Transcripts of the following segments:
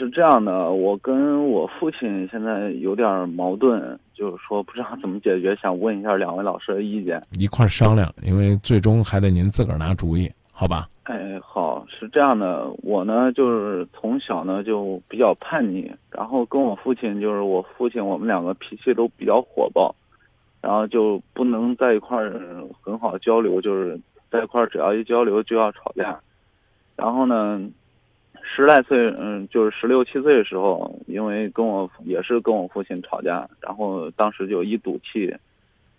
是这样的，我跟我父亲现在有点矛盾，就是说不知道怎么解决，想问一下两位老师的意见。一块商量，因为最终还得您自个儿拿主意，好吧？哎，好，是这样的，我呢就是从小呢就比较叛逆，然后跟我父亲就是我父亲，我们两个脾气都比较火爆，然后就不能在一块儿很好交流，就是在一块儿只要一交流就要吵架，然后呢。十来岁，嗯，就是十六七岁的时候，因为跟我也是跟我父亲吵架，然后当时就一赌气，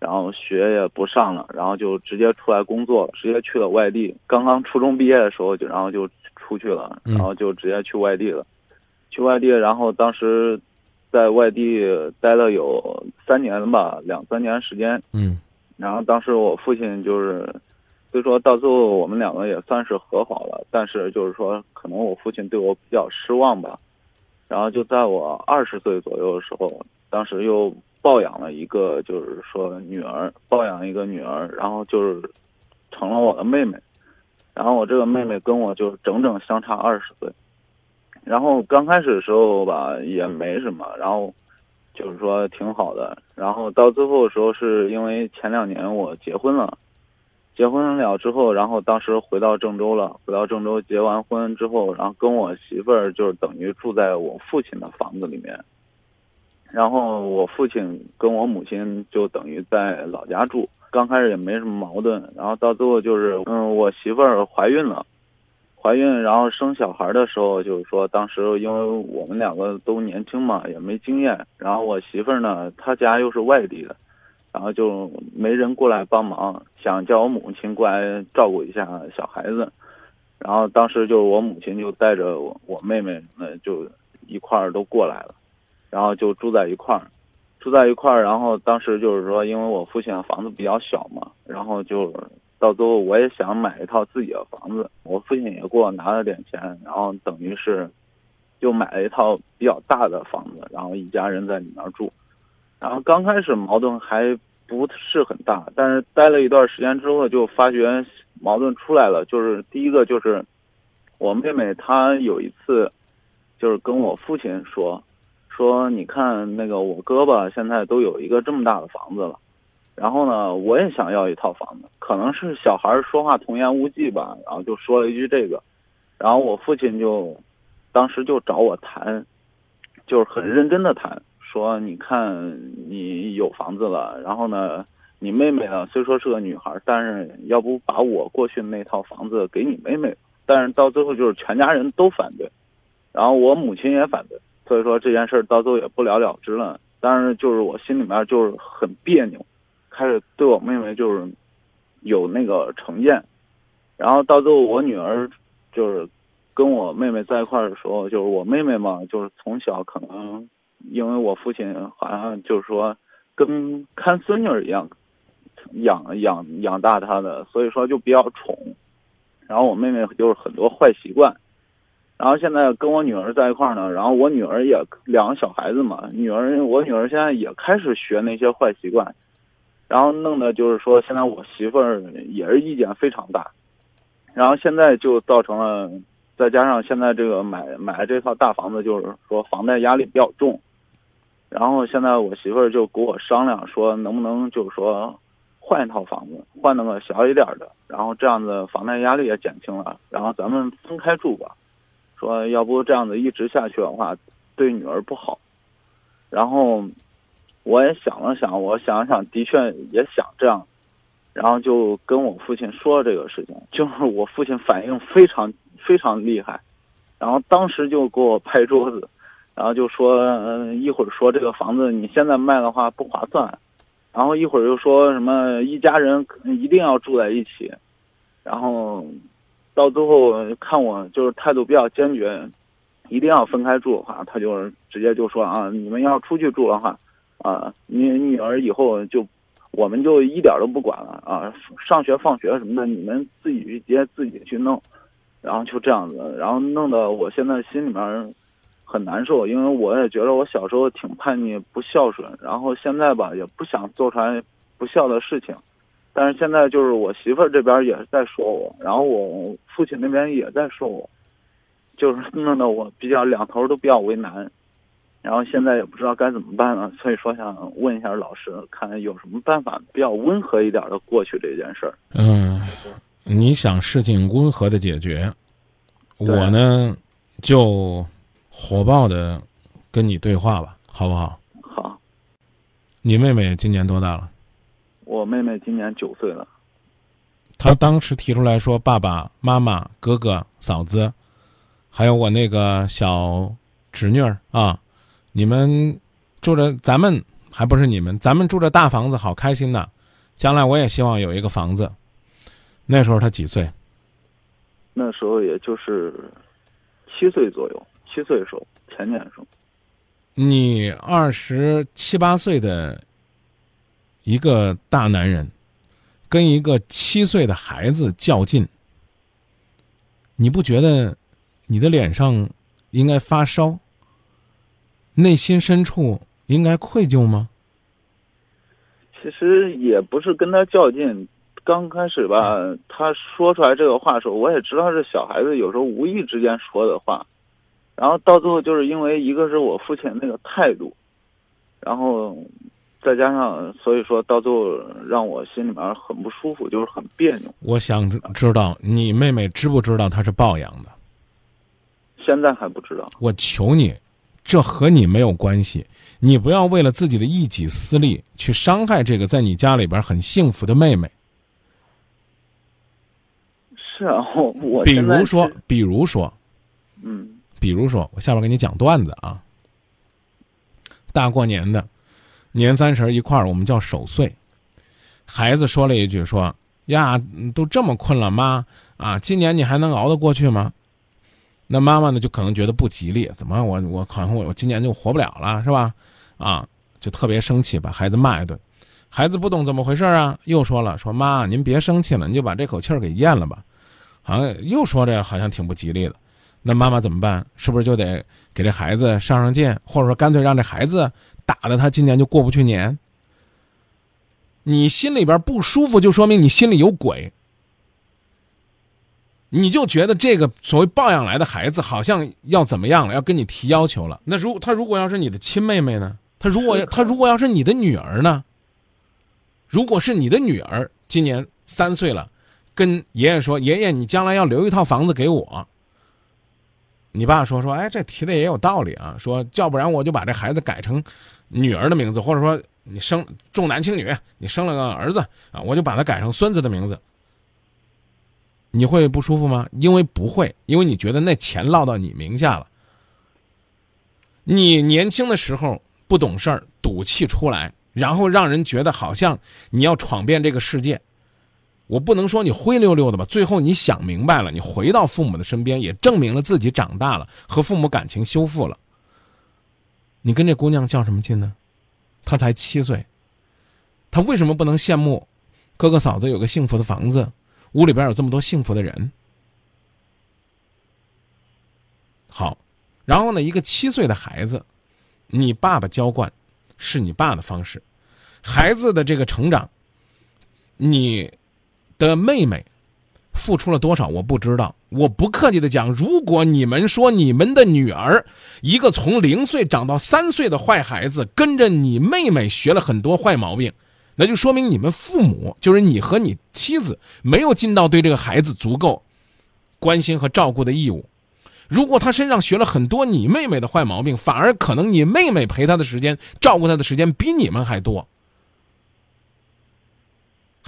然后学也不上了，然后就直接出来工作，直接去了外地。刚刚初中毕业的时候就，然后就出去了，然后就直接去外地了。去外地，然后当时在外地待了有三年吧，两三年时间。嗯，然后当时我父亲就是。所以说到最后，我们两个也算是和好了，但是就是说，可能我父亲对我比较失望吧。然后就在我二十岁左右的时候，当时又抱养了一个，就是说女儿，抱养一个女儿，然后就是成了我的妹妹。然后我这个妹妹跟我就整整相差二十岁。然后刚开始的时候吧，也没什么，然后就是说挺好的。然后到最后的时候，是因为前两年我结婚了。结婚了之后，然后当时回到郑州了。回到郑州结完婚之后，然后跟我媳妇儿就是等于住在我父亲的房子里面。然后我父亲跟我母亲就等于在老家住。刚开始也没什么矛盾，然后到最后就是，嗯，我媳妇儿怀孕了，怀孕然后生小孩的时候，就是说当时因为我们两个都年轻嘛，也没经验。然后我媳妇儿呢，她家又是外地的。然后就没人过来帮忙，想叫我母亲过来照顾一下小孩子。然后当时就我母亲就带着我我妹妹呃就一块儿都过来了，然后就住在一块儿，住在一块儿。然后当时就是说，因为我父亲的房子比较小嘛，然后就到最后我也想买一套自己的房子，我父亲也给我拿了点钱，然后等于是就买了一套比较大的房子，然后一家人在里面住。然后刚开始矛盾还不是很大，但是待了一段时间之后，就发觉矛盾出来了。就是第一个就是，我妹妹她有一次，就是跟我父亲说，说你看那个我哥吧，现在都有一个这么大的房子了，然后呢，我也想要一套房子。可能是小孩说话童言无忌吧，然后就说了一句这个，然后我父亲就当时就找我谈，就是很认真的谈。说你看你有房子了，然后呢，你妹妹呢虽说是个女孩，但是要不把我过去那套房子给你妹妹？但是到最后就是全家人都反对，然后我母亲也反对，所以说这件事儿到最后也不了了之了。但是就是我心里面就是很别扭，开始对我妹妹就是有那个成见，然后到最后我女儿就是跟我妹妹在一块儿的时候，就是我妹妹嘛，就是从小可能。因为我父亲好像就是说，跟看孙女一样，养养养大她的，所以说就比较宠。然后我妹妹就是很多坏习惯，然后现在跟我女儿在一块儿呢，然后我女儿也两个小孩子嘛，女儿我女儿现在也开始学那些坏习惯，然后弄的就是说现在我媳妇儿也是意见非常大，然后现在就造成了，再加上现在这个买买了这套大房子，就是说房贷压力比较重。然后现在我媳妇儿就跟我商量说，能不能就是说换一套房子，换那个小一点的，然后这样子房贷压力也减轻了，然后咱们分开住吧。说要不这样子一直下去的话，对女儿不好。然后我也想了想，我想想，的确也想这样，然后就跟我父亲说了这个事情，就是我父亲反应非常非常厉害，然后当时就给我拍桌子。然后就说，一会儿说这个房子你现在卖的话不划算，然后一会儿又说什么一家人一定要住在一起，然后到最后看我就是态度比较坚决，一定要分开住的话，他就直接就说啊，你们要出去住的话，啊，你女儿以后就我们就一点都不管了啊，上学放学什么的你们自己去接自己去弄，然后就这样子，然后弄得我现在心里面。很难受，因为我也觉得我小时候挺叛逆、不孝顺，然后现在吧也不想做出来不孝的事情，但是现在就是我媳妇儿这边也是在说我，然后我父亲那边也在说我，就是弄得我比较两头都比较为难，然后现在也不知道该怎么办了，所以说想问一下老师，看有什么办法比较温和一点的过去这件事儿。嗯，你想事情温和的解决，我呢就火爆的跟你对话吧，好不好？好，你妹妹今年多大了？我妹妹今年九岁了，她当时提出来说：“爸爸妈妈、哥哥、嫂子，还有我那个小侄女儿啊，你们住着，咱们还不是你们，咱们住着大房子，好开心呐！将来我也希望有一个房子。”那时候她几岁？那时候也就是七岁左右，七岁的时候，前年时候，你二十七八岁的一个大男人，跟一个七岁的孩子较劲，你不觉得你的脸上应该发烧，内心深处应该愧疚吗？其实也不是跟他较劲。刚开始吧，他说出来这个话的时候，我也知道是小孩子有时候无意之间说的话，然后到最后就是因为一个是我父亲那个态度，然后再加上，所以说到最后让我心里面很不舒服，就是很别扭。我想知知道你妹妹知不知道她是抱养的？现在还不知道。我求你，这和你没有关系。你不要为了自己的一己私利去伤害这个在你家里边很幸福的妹妹。是啊，我我比如说，比如说，嗯比如说，我下边给你讲段子啊。大过年的，年三十一块儿，我们叫守岁。孩子说了一句说：“呀，都这么困了，妈啊，今年你还能熬得过去吗？”那妈妈呢，就可能觉得不吉利，怎么我我好像我我今年就活不了了，是吧？啊，就特别生气，把孩子骂一顿。孩子不懂怎么回事啊，又说了说妈，您别生气了，你就把这口气儿给咽了吧。好像又说这好像挺不吉利的，那妈妈怎么办？是不是就得给这孩子上上劲，或者说干脆让这孩子打的他今年就过不去年？你心里边不舒服，就说明你心里有鬼。你就觉得这个所谓抱养来的孩子好像要怎么样了，要跟你提要求了。那如他如果要是你的亲妹妹呢？他如果他如果要是你的女儿呢？如果是你的女儿，今年三岁了，跟爷爷说：“爷爷，你将来要留一套房子给我。”你爸说：“说，哎，这提的也有道理啊。说，要不然我就把这孩子改成女儿的名字，或者说你生重男轻女，你生了个儿子啊，我就把他改成孙子的名字。”你会不舒服吗？因为不会，因为你觉得那钱落到你名下了。你年轻的时候不懂事儿，赌气出来，然后让人觉得好像你要闯遍这个世界。我不能说你灰溜溜的吧，最后你想明白了，你回到父母的身边，也证明了自己长大了，和父母感情修复了。你跟这姑娘较什么劲呢？她才七岁，她为什么不能羡慕哥哥嫂子有个幸福的房子，屋里边有这么多幸福的人？好，然后呢，一个七岁的孩子，你爸爸娇惯，是你爸的方式，孩子的这个成长，你的妹妹付出了多少我不知道。我不客气的讲，如果你们说你们的女儿一个从零岁长到三岁的坏孩子，跟着你妹妹学了很多坏毛病，那就说明你们父母，就是你和你妻子，没有尽到对这个孩子足够关心和照顾的义务。如果他身上学了很多你妹妹的坏毛病，反而可能你妹妹陪他的时间、照顾他的时间比你们还多。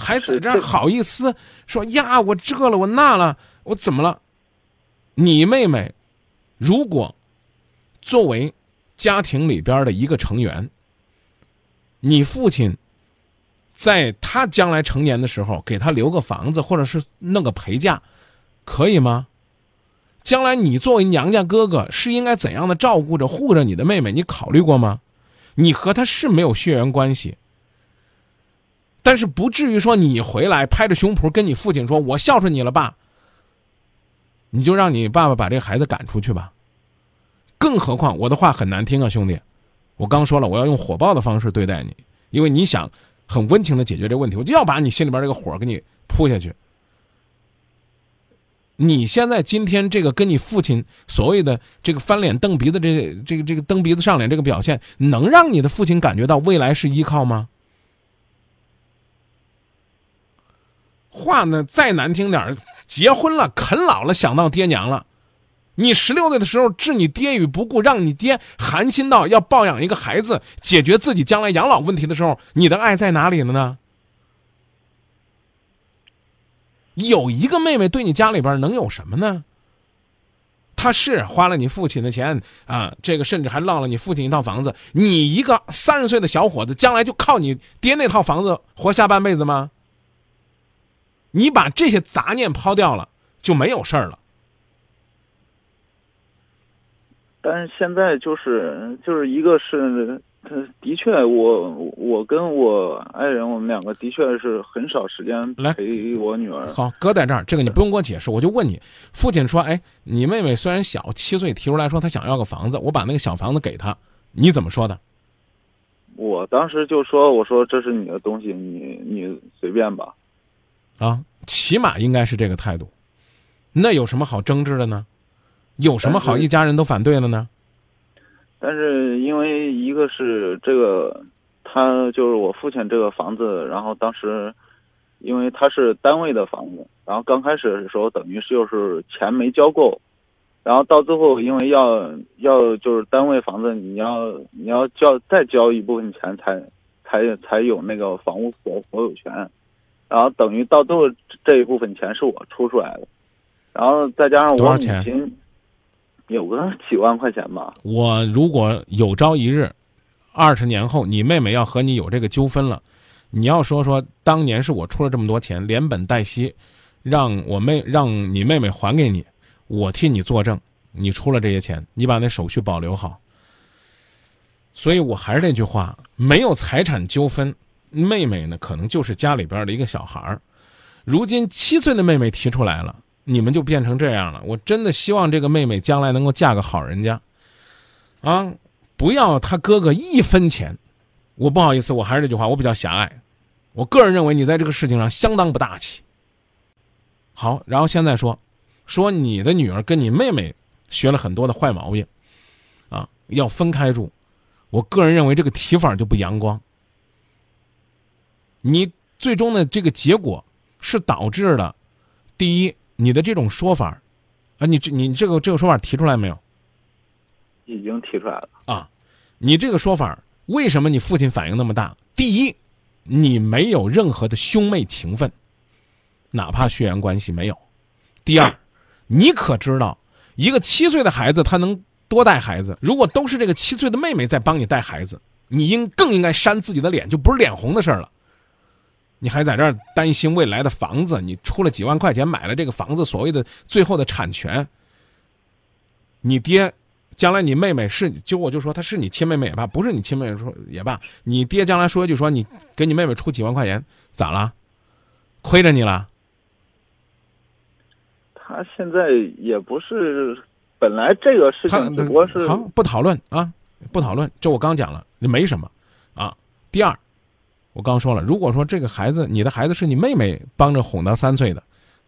还在这儿好意思说呀？我这了，我那了，我怎么了？你妹妹如果作为家庭里边的一个成员，你父亲在他将来成年的时候给他留个房子，或者是弄个陪嫁，可以吗？将来你作为娘家哥哥是应该怎样的照顾着、护着你的妹妹？你考虑过吗？你和他是没有血缘关系。但是不至于说你回来拍着胸脯跟你父亲说：“我孝顺你了，爸。”你就让你爸爸把这个孩子赶出去吧。更何况我的话很难听啊，兄弟，我刚说了我要用火爆的方式对待你，因为你想很温情的解决这个问题，我就要把你心里边这个火给你扑下去。你现在今天这个跟你父亲所谓的这个翻脸瞪鼻子这这个这个蹬鼻子上脸这个表现，能让你的父亲感觉到未来是依靠吗？话呢再难听点儿，结婚了啃老了，想到爹娘了。你十六岁的时候置你爹于不顾，让你爹寒心到要抱养一个孩子，解决自己将来养老问题的时候，你的爱在哪里了呢？有一个妹妹对你家里边能有什么呢？她是花了你父亲的钱啊，这个甚至还落了你父亲一套房子。你一个三十岁的小伙子，将来就靠你爹那套房子活下半辈子吗？你把这些杂念抛掉了，就没有事儿了。但是现在就是就是一个是，他的确，我我跟我爱人，我们两个的确是很少时间来陪我女儿。好，搁在这儿，这个你不用给我解释，我就问你，父亲说，哎，你妹妹虽然小，七岁提出来说她想要个房子，我把那个小房子给她，你怎么说的？我当时就说，我说这是你的东西，你你随便吧。啊，起码应该是这个态度，那有什么好争执的呢？有什么好一家人都反对了呢？但是因为一个是这个，他就是我父亲这个房子，然后当时，因为他是单位的房子，然后刚开始的时候等于是就是钱没交够，然后到最后因为要要就是单位房子，你要你要交再交一部分钱才才才有那个房屋所所有权，然后等于到最后这一部分钱是我出出来的，然后再加上我母亲。有个几万块钱吧。我如果有朝一日，二十年后你妹妹要和你有这个纠纷了，你要说说当年是我出了这么多钱，连本带息，让我妹让你妹妹还给你，我替你作证，你出了这些钱，你把那手续保留好。所以我还是那句话，没有财产纠纷，妹妹呢可能就是家里边的一个小孩儿。如今七岁的妹妹提出来了。你们就变成这样了，我真的希望这个妹妹将来能够嫁个好人家，啊，不要她哥哥一分钱。我不好意思，我还是这句话，我比较狭隘。我个人认为你在这个事情上相当不大气。好，然后现在说，说你的女儿跟你妹妹学了很多的坏毛病，啊，要分开住。我个人认为这个提法就不阳光。你最终的这个结果是导致了，第一。你的这种说法，啊，你这你这个这个说法提出来没有？已经提出来了啊！你这个说法为什么你父亲反应那么大？第一，你没有任何的兄妹情分，哪怕血缘关系没有；第二，你可知道一个七岁的孩子他能多带孩子？如果都是这个七岁的妹妹在帮你带孩子，你应更应该扇自己的脸，就不是脸红的事儿了。你还在这儿担心未来的房子？你出了几万块钱买了这个房子，所谓的最后的产权。你爹，将来你妹妹是就我就说她是你亲妹妹也罢，不是你亲妹妹说也罢，你爹将来说一句说你给你妹妹出几万块钱，咋了？亏着你了？他现在也不是，本来这个事情只不过是好不讨论啊，不讨论。这我刚讲了，没什么啊。第二。我刚说了，如果说这个孩子，你的孩子是你妹妹帮着哄到三岁的，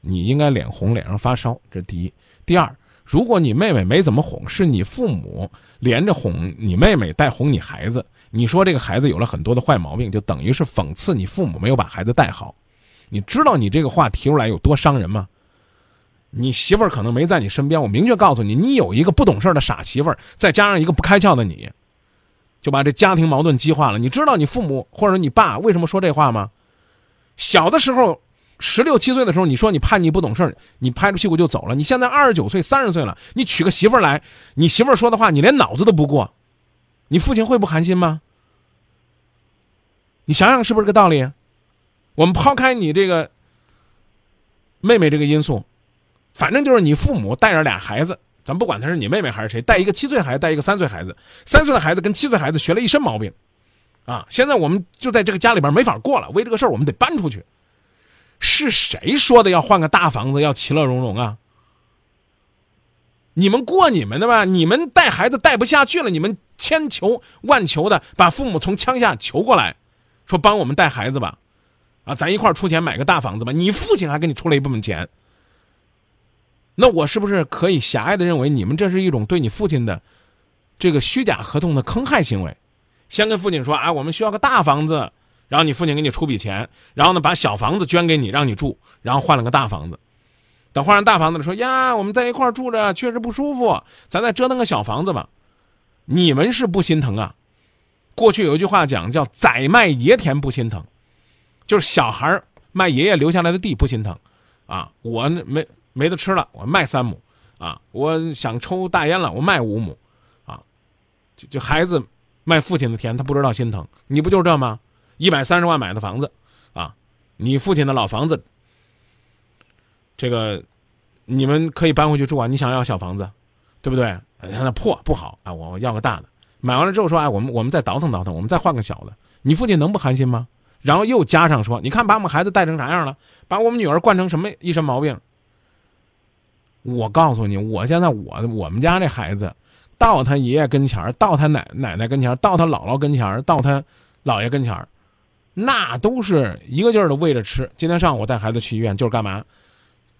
你应该脸红，脸上发烧。这是第一。第二，如果你妹妹没怎么哄，是你父母连着哄你妹妹，带哄你孩子，你说这个孩子有了很多的坏毛病，就等于是讽刺你父母没有把孩子带好。你知道你这个话提出来有多伤人吗？你媳妇儿可能没在你身边，我明确告诉你，你有一个不懂事的傻媳妇儿，再加上一个不开窍的你。就把这家庭矛盾激化了。你知道你父母或者你爸为什么说这话吗？小的时候，十六七岁的时候，你说你叛逆不懂事儿你拍着屁股就走了。你现在二十九岁、三十岁了，你娶个媳妇儿来，你媳妇儿说的话你连脑子都不过，你父亲会不寒心吗？你想想是不是这个道理？我们抛开你这个妹妹这个因素，反正就是你父母带着俩孩子。咱不管他是你妹妹还是谁，带一个七岁孩子，带一个三岁孩子，三岁的孩子跟七岁孩子学了一身毛病，啊！现在我们就在这个家里边没法过了，为这个事儿我们得搬出去。是谁说的要换个大房子，要其乐融融啊？你们过你们的吧，你们带孩子带不下去了，你们千求万求的把父母从乡下求过来，说帮我们带孩子吧，啊，咱一块出钱买个大房子吧。你父亲还给你出了一部分钱。那我是不是可以狭隘的认为你们这是一种对你父亲的这个虚假合同的坑害行为？先跟父亲说啊，我们需要个大房子，然后你父亲给你出笔钱，然后呢把小房子捐给你让你住，然后换了个大房子。等换上大房子了，说呀，我们在一块儿住着确实不舒服，咱再折腾个小房子吧。你们是不心疼啊？过去有一句话讲叫“崽卖爷田不心疼”，就是小孩卖爷爷留下来的地不心疼，啊，我没没得吃了，我卖三亩，啊，我想抽大烟了，我卖五亩，啊，就就孩子卖父亲的田，他不知道心疼。你不就是这吗？一百三十万买的房子，啊，你父亲的老房子。这个，你们可以搬回去住啊！你想要小房子，对不对？他那破不好啊！我要个大的。买完了之后说：“哎，我们我们再倒腾倒腾，我们再换个小的。”你父亲能不寒心吗？然后又加上说：“你看把我们孩子带成啥样了？把我们女儿惯成什么一身毛病？”我告诉你，我现在我我们家这孩子，到他爷爷跟前到他奶奶奶跟前到他姥姥跟前到他姥爷跟前那都是一个劲儿的喂着吃。今天上午带孩子去医院，就是干嘛？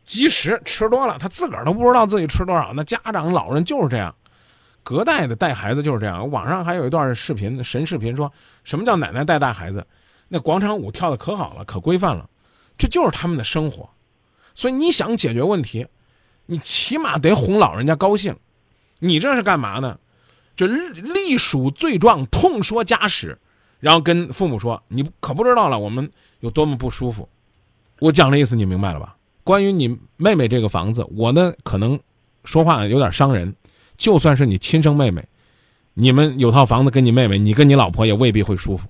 积食吃多了，他自个儿都不知道自己吃多少。那家长老人就是这样，隔代的带孩子就是这样。网上还有一段视频，神视频，说什么叫奶奶带大孩子？那广场舞跳的可好了，可规范了，这就是他们的生活。所以你想解决问题，你起码得哄老人家高兴。你这是干嘛呢？就隶属罪状，痛说家史，然后跟父母说，你可不知道了，我们有多么不舒服。我讲的意思你明白了吧？关于你妹妹这个房子，我呢可能说话有点伤人。就算是你亲生妹妹，你们有套房子跟你妹妹，你跟你老婆也未必会舒服。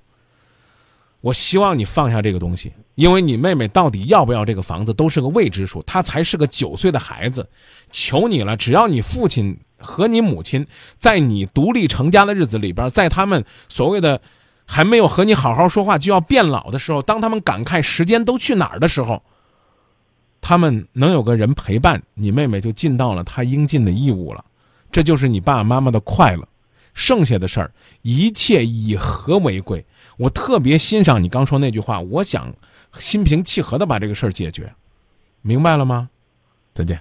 我希望你放下这个东西，因为你妹妹到底要不要这个房子都是个未知数。她才是个九岁的孩子，求你了，只要你父亲和你母亲在你独立成家的日子里边，在他们所谓的还没有和你好好说话就要变老的时候，当他们感慨时间都去哪儿的时候。他们能有个人陪伴，你妹妹就尽到了她应尽的义务了，这就是你爸爸妈妈的快乐。剩下的事儿，一切以和为贵。我特别欣赏你刚说那句话，我想心平气和的把这个事儿解决，明白了吗？再见。